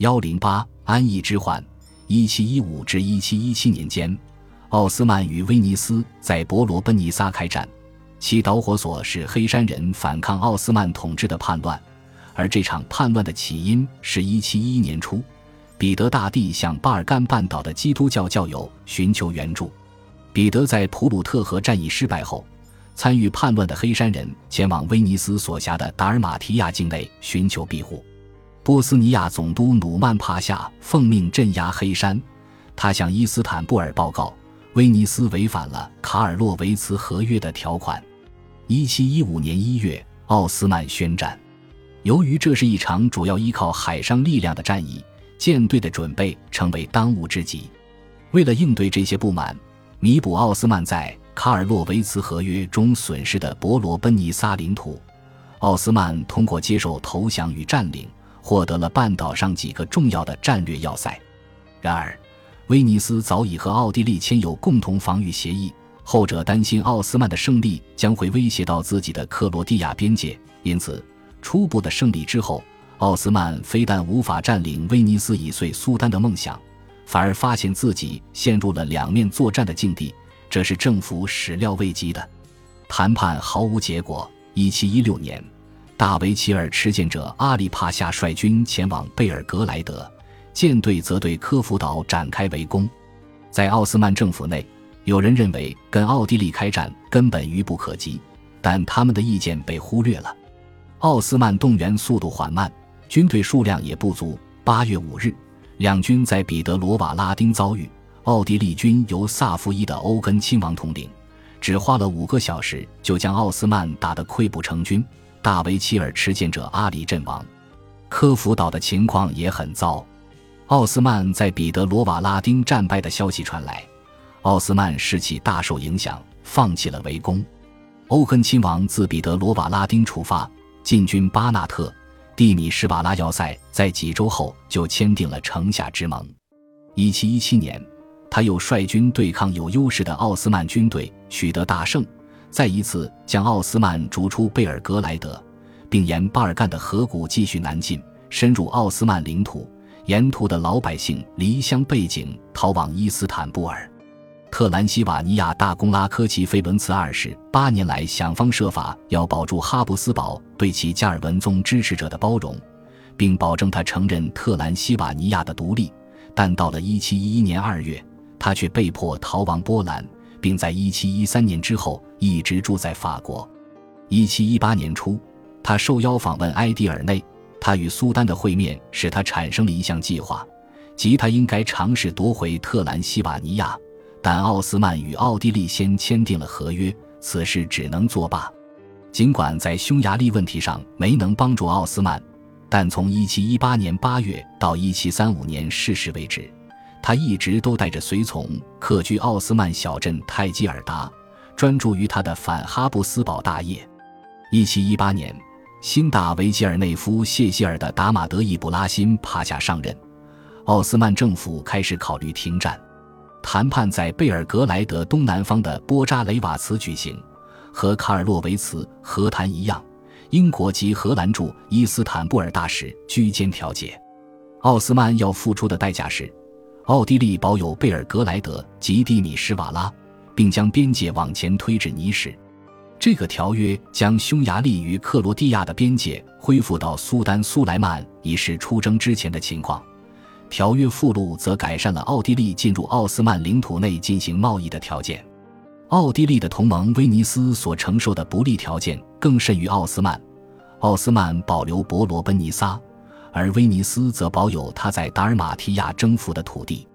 幺零八安逸之患，一七一五至一七一七年间，奥斯曼与威尼斯在伯罗奔尼撒开战，其导火索是黑山人反抗奥斯曼统治的叛乱，而这场叛乱的起因是一七一一年初，彼得大帝向巴尔干半岛的基督教教友寻求援助。彼得在普鲁特河战役失败后。参与叛乱的黑山人前往威尼斯所辖的达尔马提亚境内寻求庇护。波斯尼亚总督努曼帕夏奉命镇压黑山。他向伊斯坦布尔报告，威尼斯违反了卡尔洛维茨合约的条款。一七一五年一月，奥斯曼宣战。由于这是一场主要依靠海上力量的战役，舰队的准备成为当务之急。为了应对这些不满，弥补奥斯曼在卡尔洛维茨合约中损失的伯罗奔尼撒领土，奥斯曼通过接受投降与占领，获得了半岛上几个重要的战略要塞。然而，威尼斯早已和奥地利签有共同防御协议，后者担心奥斯曼的胜利将会威胁到自己的克罗地亚边界，因此，初步的胜利之后，奥斯曼非但无法占领威尼斯以遂苏丹的梦想，反而发现自己陷入了两面作战的境地。这是政府始料未及的，谈判毫无结果。一七一六年，大维齐尔持剑者阿里帕夏率军前往贝尔格莱德，舰队则对科孚岛展开围攻。在奥斯曼政府内，有人认为跟奥地利开战根本愚不可及，但他们的意见被忽略了。奥斯曼动员速度缓慢，军队数量也不足。八月五日，两军在彼得罗瓦拉丁遭遇。奥地利军由萨伏伊的欧根亲王统领，只花了五个小时就将奥斯曼打得溃不成军。大维齐尔持剑者阿里阵亡，科孚岛的情况也很糟。奥斯曼在彼得罗瓦拉丁战败的消息传来，奥斯曼士气大受影响，放弃了围攻。欧根亲王自彼得罗瓦拉丁出发，进军巴纳特、蒂米什瓦拉要塞，在几周后就签订了城下之盟。一七一七年。他又率军对抗有优势的奥斯曼军队，取得大胜，再一次将奥斯曼逐出贝尔格莱德，并沿巴尔干的河谷继续南进，深入奥斯曼领土。沿途的老百姓离乡背井，逃往伊斯坦布尔。特兰西瓦尼亚大公拉科奇费伦茨二世八年来想方设法要保住哈布斯堡对其加尔文宗支持者的包容，并保证他承认特兰西瓦尼亚的独立，但到了1711年2月。他却被迫逃亡波兰，并在1713年之后一直住在法国。1718年初，他受邀访问埃迪尔内，他与苏丹的会面使他产生了一项计划，即他应该尝试夺回特兰西瓦尼亚。但奥斯曼与奥地利先签订了合约，此事只能作罢。尽管在匈牙利问题上没能帮助奥斯曼，但从1718年8月到1735年逝世为止。他一直都带着随从客居奥斯曼小镇泰基尔达，专注于他的反哈布斯堡大业。一七一八年，新大维吉尔内夫谢希尔的达马德伊布拉辛帕夏上任，奥斯曼政府开始考虑停战。谈判在贝尔格莱德东南方的波扎雷瓦茨举行，和卡尔洛维茨和谈一样，英国及荷兰驻伊斯坦布尔大使居间调解。奥斯曼要付出的代价是。奥地利保有贝尔格莱德及蒂米什瓦拉，并将边界往前推至尼什。这个条约将匈牙利与克罗地亚的边界恢复到苏丹苏莱曼一世出征之前的情况。条约附录则改善了奥地利进入奥斯曼领土内进行贸易的条件。奥地利的同盟威尼斯所承受的不利条件更甚于奥斯曼。奥斯曼保留伯罗奔尼撒。而威尼斯则保有他在达尔马提亚征服的土地。